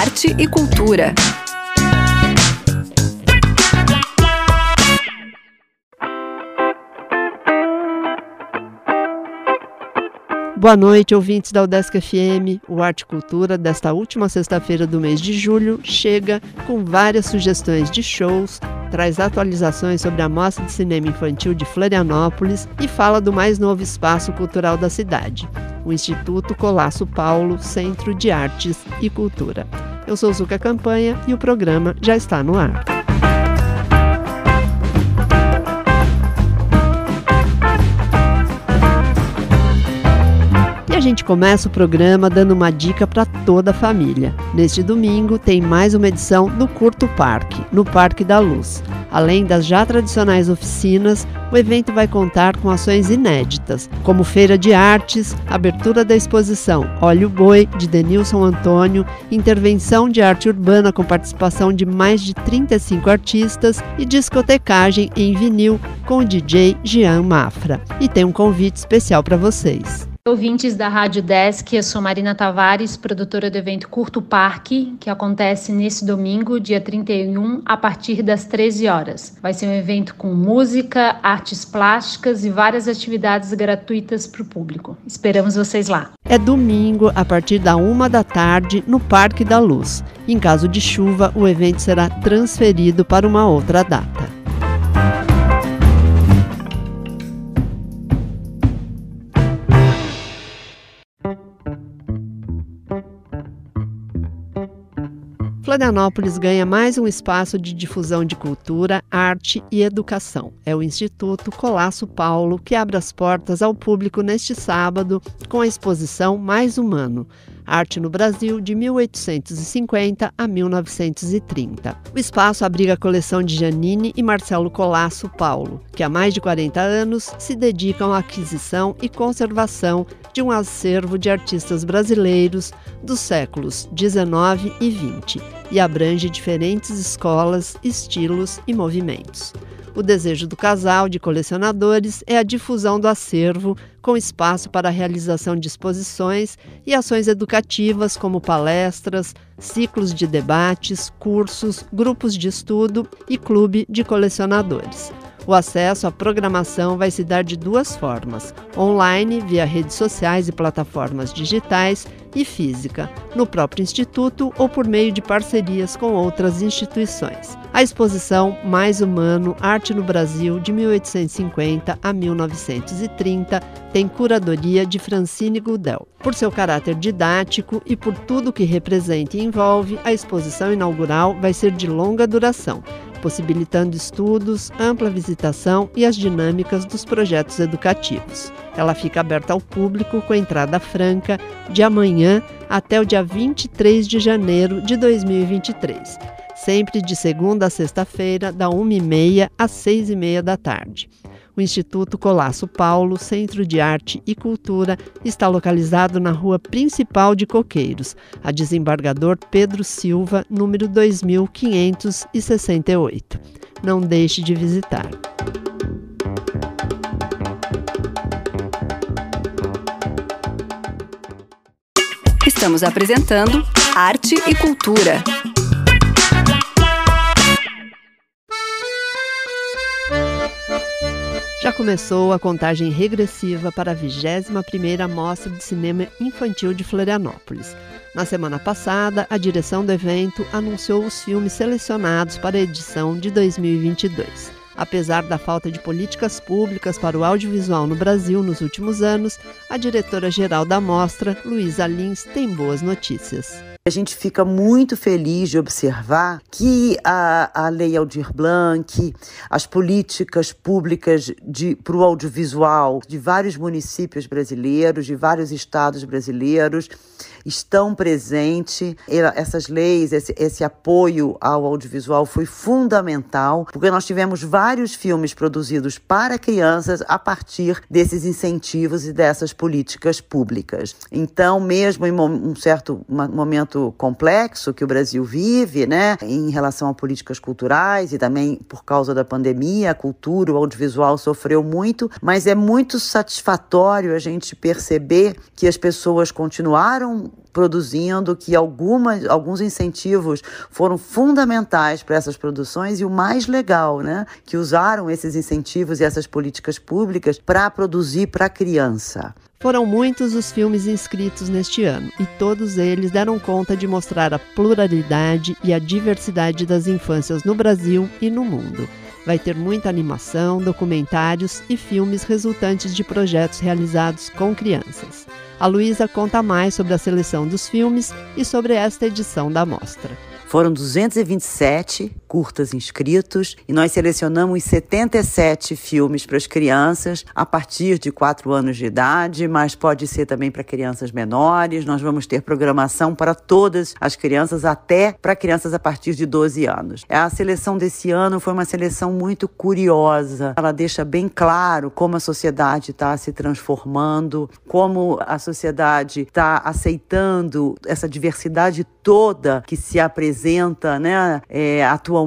arte e cultura. Boa noite, ouvintes da Udesc FM. O Arte Cultura desta última sexta-feira do mês de julho chega com várias sugestões de shows, traz atualizações sobre a Mostra de Cinema Infantil de Florianópolis e fala do mais novo espaço cultural da cidade, o Instituto Colasso Paulo, Centro de Artes e Cultura. Eu sou Zuka Campanha e o programa já está no ar. a gente começa o programa dando uma dica para toda a família. Neste domingo tem mais uma edição do Curto Parque, no Parque da Luz. Além das já tradicionais oficinas, o evento vai contar com ações inéditas, como feira de artes, abertura da exposição Óleo Boi, de Denilson Antônio, intervenção de arte urbana com participação de mais de 35 artistas e discotecagem em vinil com o DJ Jean Mafra. E tem um convite especial para vocês. Ouvintes da Rádio Desk, eu sou Marina Tavares, produtora do evento Curto Parque, que acontece nesse domingo, dia 31, a partir das 13 horas. Vai ser um evento com música, artes plásticas e várias atividades gratuitas para o público. Esperamos vocês lá. É domingo, a partir da uma da tarde, no Parque da Luz. Em caso de chuva, o evento será transferido para uma outra data. Florianópolis ganha mais um espaço de difusão de cultura, arte e educação. É o Instituto Colasso Paulo que abre as portas ao público neste sábado com a exposição Mais Humano. Arte no Brasil de 1850 a 1930. O espaço abriga a coleção de Janine e Marcelo Colasso Paulo, que há mais de 40 anos se dedicam à aquisição e conservação de um acervo de artistas brasileiros dos séculos 19 e 20 e abrange diferentes escolas, estilos e movimentos. O desejo do casal de colecionadores é a difusão do acervo, com espaço para a realização de exposições e ações educativas como palestras, ciclos de debates, cursos, grupos de estudo e clube de colecionadores. O acesso à programação vai se dar de duas formas: online, via redes sociais e plataformas digitais, e física, no próprio Instituto ou por meio de parcerias com outras instituições. A exposição Mais Humano, Arte no Brasil, de 1850 a 1930, tem curadoria de Francine Gudel. Por seu caráter didático e por tudo que representa e envolve, a exposição inaugural vai ser de longa duração possibilitando estudos, ampla visitação e as dinâmicas dos projetos educativos. Ela fica aberta ao público com entrada franca de amanhã até o dia 23 de janeiro de 2023, sempre de segunda a sexta-feira, da 1h30 às 6h30 da tarde. O Instituto Colasso Paulo, Centro de Arte e Cultura, está localizado na rua principal de Coqueiros, a desembargador Pedro Silva, número 2568. Não deixe de visitar. Estamos apresentando Arte e Cultura. Já começou a contagem regressiva para a 21ª Mostra de Cinema Infantil de Florianópolis. Na semana passada, a direção do evento anunciou os filmes selecionados para a edição de 2022. Apesar da falta de políticas públicas para o audiovisual no Brasil nos últimos anos, a diretora-geral da mostra, Luísa Lins, tem boas notícias. A gente fica muito feliz de observar que a, a Lei Aldir Blanc, as políticas públicas para o audiovisual de vários municípios brasileiros, de vários estados brasileiros, estão presentes. Essas leis, esse, esse apoio ao audiovisual foi fundamental, porque nós tivemos vários filmes produzidos para crianças a partir desses incentivos e dessas políticas públicas. Então, mesmo em um certo momento complexo que o Brasil vive, né, em relação a políticas culturais e também por causa da pandemia, a cultura, o audiovisual sofreu muito, mas é muito satisfatório a gente perceber que as pessoas continuaram produzindo, que algumas, alguns incentivos foram fundamentais para essas produções e o mais legal, né, que usaram esses incentivos e essas políticas públicas para produzir para a criança. Foram muitos os filmes inscritos neste ano e todos eles deram conta de mostrar a pluralidade e a diversidade das infâncias no Brasil e no mundo. Vai ter muita animação, documentários e filmes resultantes de projetos realizados com crianças. A Luísa conta mais sobre a seleção dos filmes e sobre esta edição da mostra. Foram 227 curtas inscritos e nós selecionamos 77 filmes para as crianças a partir de 4 anos de idade, mas pode ser também para crianças menores. Nós vamos ter programação para todas as crianças, até para crianças a partir de 12 anos. A seleção desse ano foi uma seleção muito curiosa. Ela deixa bem claro como a sociedade está se transformando, como a sociedade está aceitando essa diversidade toda que se apresenta né, é, atualmente,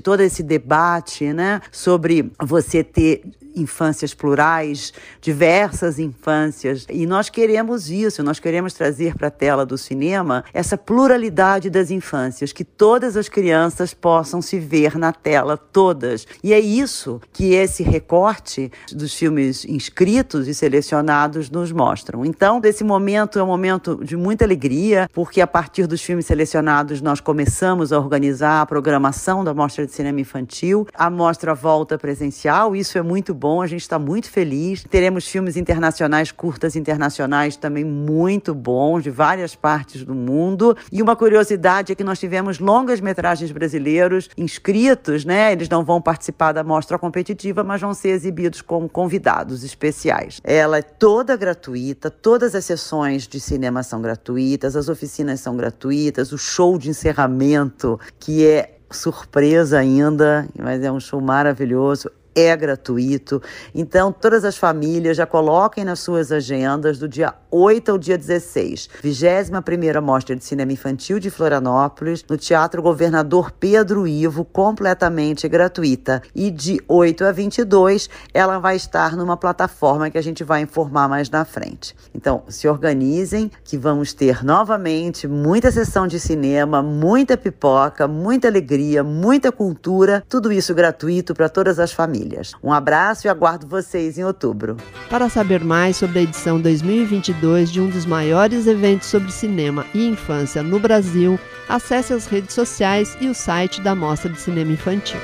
todo esse debate, né, sobre você ter infâncias plurais, diversas infâncias. E nós queremos isso, nós queremos trazer para a tela do cinema essa pluralidade das infâncias, que todas as crianças possam se ver na tela, todas. E é isso que esse recorte dos filmes inscritos e selecionados nos mostram. Então, esse momento é um momento de muita alegria, porque a partir dos filmes selecionados nós começamos a organizar a programação da Mostra de Cinema Infantil. A mostra volta presencial, isso é muito bom, a gente está muito feliz. Teremos filmes internacionais, curtas internacionais também muito bons, de várias partes do mundo. E uma curiosidade é que nós tivemos longas metragens brasileiros inscritos, né? Eles não vão participar da mostra competitiva, mas vão ser exibidos como convidados especiais. Ela é toda gratuita, todas as sessões de cinema são gratuitas, as oficinas são gratuitas, o show de encerramento, que é surpresa ainda, mas é um show maravilhoso é gratuito. Então, todas as famílias já coloquem nas suas agendas do dia 8 ao dia 16. 21ª Mostra de Cinema Infantil de Florianópolis, no Teatro Governador Pedro Ivo, completamente gratuita. E de 8 a 22, ela vai estar numa plataforma que a gente vai informar mais na frente. Então, se organizem, que vamos ter novamente muita sessão de cinema, muita pipoca, muita alegria, muita cultura, tudo isso gratuito para todas as famílias famílias. Um abraço e aguardo vocês em outubro. Para saber mais sobre a edição 2022 de um dos maiores eventos sobre cinema e infância no Brasil, acesse as redes sociais e o site da Mostra de Cinema Infantil.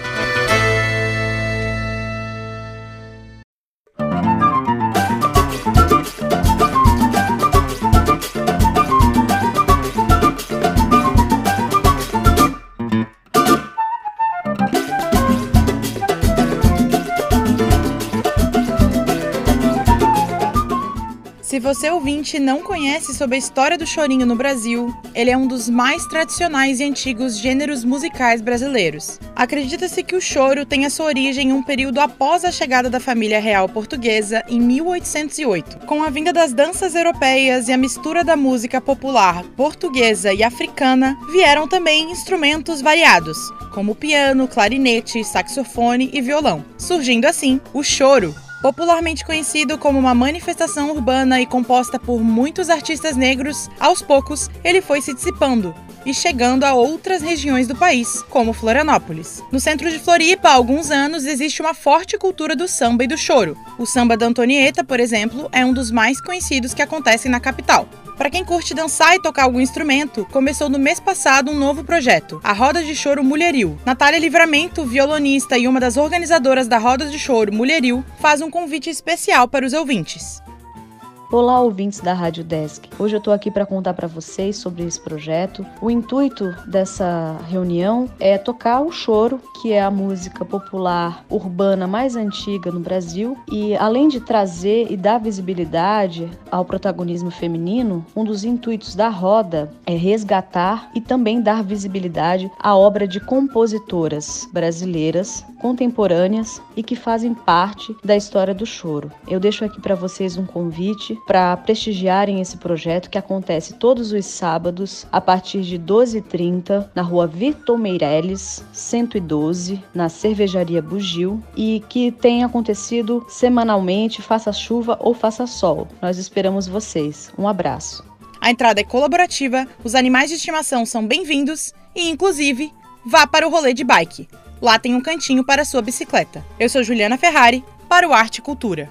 Você ouvinte não conhece sobre a história do chorinho no Brasil, ele é um dos mais tradicionais e antigos gêneros musicais brasileiros. Acredita-se que o choro tenha sua origem em um período após a chegada da família real portuguesa em 1808. Com a vinda das danças europeias e a mistura da música popular portuguesa e africana, vieram também instrumentos variados, como piano, clarinete, saxofone e violão, surgindo assim o choro, Popularmente conhecido como uma manifestação urbana e composta por muitos artistas negros, aos poucos ele foi se dissipando e chegando a outras regiões do país, como Florianópolis. No centro de Floripa, há alguns anos, existe uma forte cultura do samba e do choro. O samba da Antonieta, por exemplo, é um dos mais conhecidos que acontecem na capital. Para quem curte dançar e tocar algum instrumento, começou no mês passado um novo projeto, a Roda de Choro Mulheril. Natália Livramento, violonista e uma das organizadoras da Roda de Choro Mulheril, faz um convite especial para os ouvintes. Olá, ouvintes da Rádio Desk. Hoje eu estou aqui para contar para vocês sobre esse projeto. O intuito dessa reunião é tocar o choro, que é a música popular urbana mais antiga no Brasil, e além de trazer e dar visibilidade ao protagonismo feminino, um dos intuitos da roda é resgatar e também dar visibilidade à obra de compositoras brasileiras contemporâneas e que fazem parte da história do choro. Eu deixo aqui para vocês um convite para prestigiarem esse projeto que acontece todos os sábados a partir de 12h30 na rua Vitor Meireles, 112, na Cervejaria Bugil e que tem acontecido semanalmente, faça chuva ou faça sol. Nós esperamos vocês. Um abraço. A entrada é colaborativa, os animais de estimação são bem-vindos e, inclusive, vá para o rolê de bike. Lá tem um cantinho para sua bicicleta. Eu sou Juliana Ferrari, para o Arte e Cultura.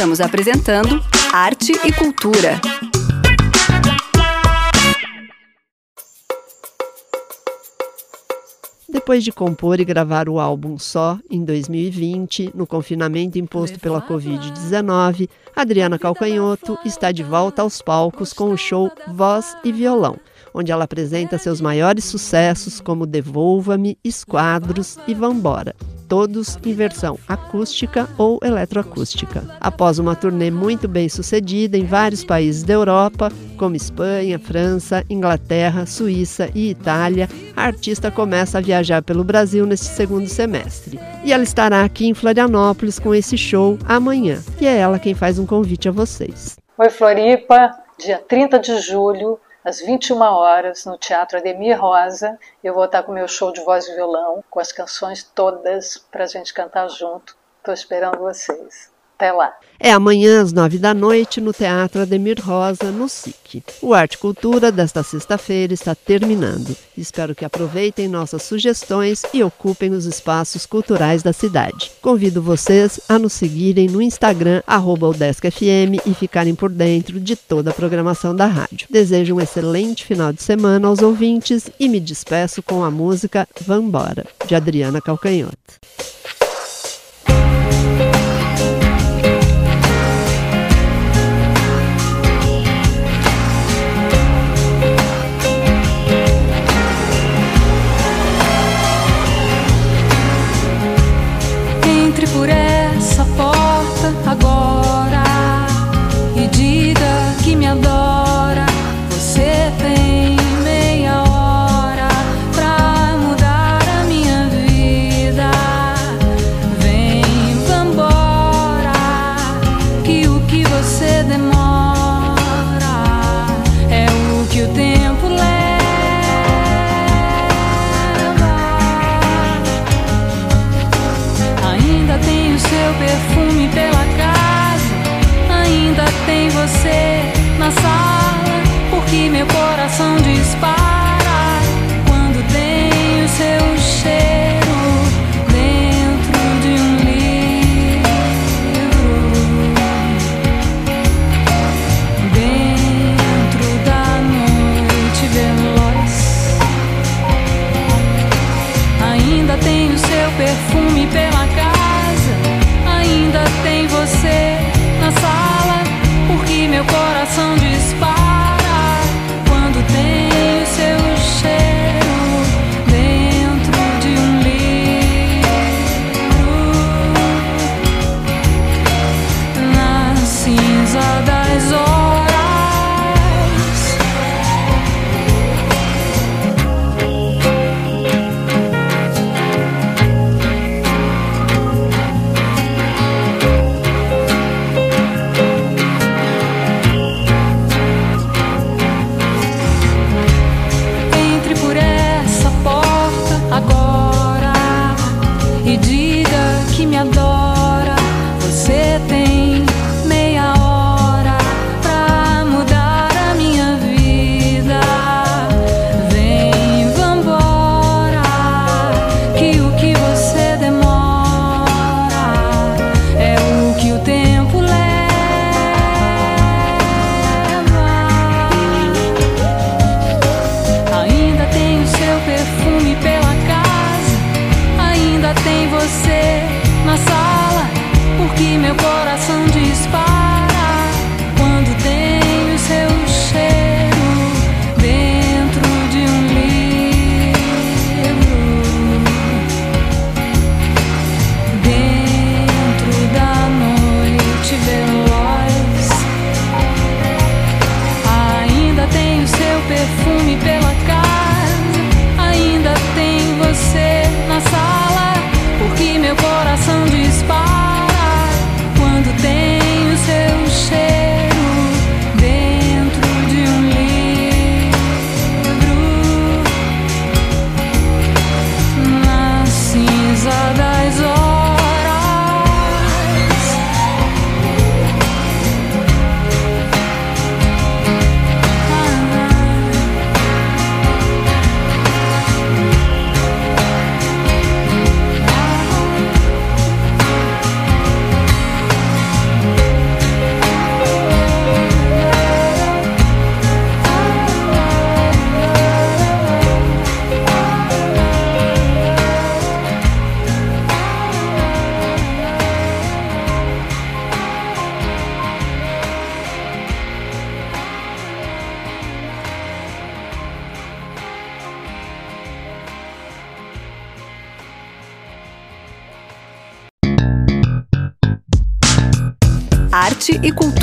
Estamos apresentando Arte e Cultura. Depois de compor e gravar o álbum só em 2020, no confinamento imposto pela Covid-19, Adriana Calcanhoto está de volta aos palcos com o show Voz e Violão, onde ela apresenta seus maiores sucessos como Devolva-me, Esquadros e Vambora todos em versão acústica ou eletroacústica. Após uma turnê muito bem sucedida em vários países da Europa, como Espanha, França, Inglaterra, Suíça e Itália, a artista começa a viajar pelo Brasil neste segundo semestre. E ela estará aqui em Florianópolis com esse show amanhã, e é ela quem faz um convite a vocês. Oi, Floripa, dia 30 de julho, às 21 horas, no Teatro Ademir Rosa. Eu vou estar com meu show de voz e violão, com as canções todas para a gente cantar junto. Estou esperando vocês. Até lá. É amanhã às nove da noite no Teatro Ademir Rosa, no SIC. O Arte Cultura desta sexta-feira está terminando. Espero que aproveitem nossas sugestões e ocupem os espaços culturais da cidade. Convido vocês a nos seguirem no Instagram, UDescFM e ficarem por dentro de toda a programação da rádio. Desejo um excelente final de semana aos ouvintes e me despeço com a música Vambora, de Adriana Calcanhoto. Meu coração dispara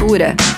cultura.